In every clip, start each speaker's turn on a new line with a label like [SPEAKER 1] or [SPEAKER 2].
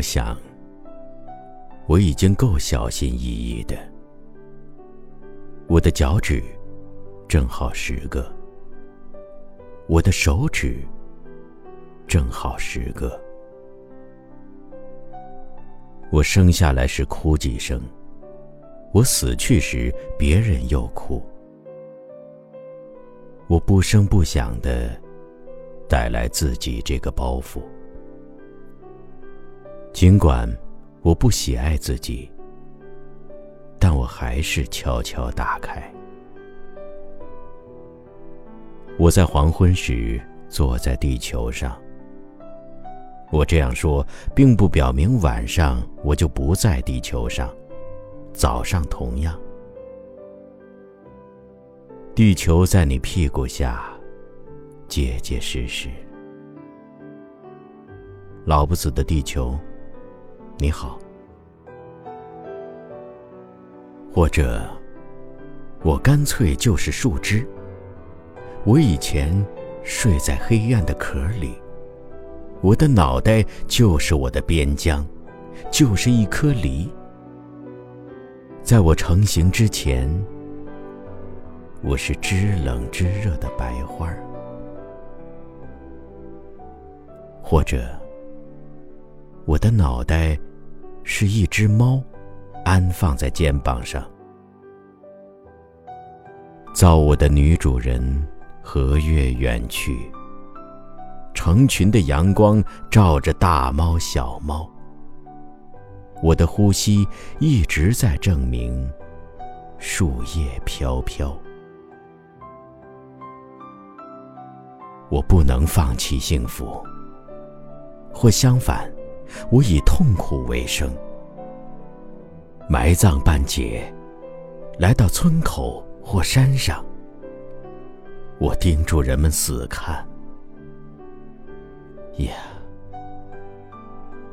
[SPEAKER 1] 我想，我已经够小心翼翼的。我的脚趾正好十个，我的手指正好十个。我生下来时哭几声，我死去时别人又哭。我不声不响的带来自己这个包袱。尽管我不喜爱自己，但我还是悄悄打开。我在黄昏时坐在地球上。我这样说，并不表明晚上我就不在地球上，早上同样。地球在你屁股下，结结实实。老不死的地球。你好，或者我干脆就是树枝。我以前睡在黑暗的壳里，我的脑袋就是我的边疆，就是一颗梨。在我成型之前，我是知冷知热的白花或者我的脑袋。是一只猫，安放在肩膀上。造我的女主人，和月远去。成群的阳光照着大猫小猫。我的呼吸一直在证明，树叶飘飘。我不能放弃幸福，或相反。我以痛苦为生，埋葬半截，来到村口或山上。我叮嘱人们死看，呀，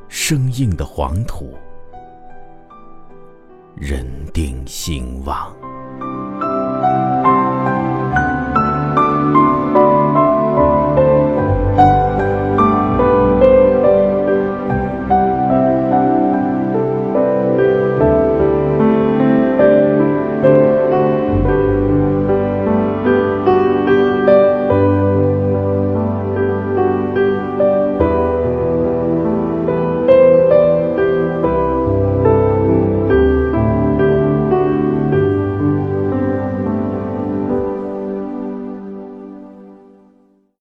[SPEAKER 1] 生硬的黄土，人定兴旺。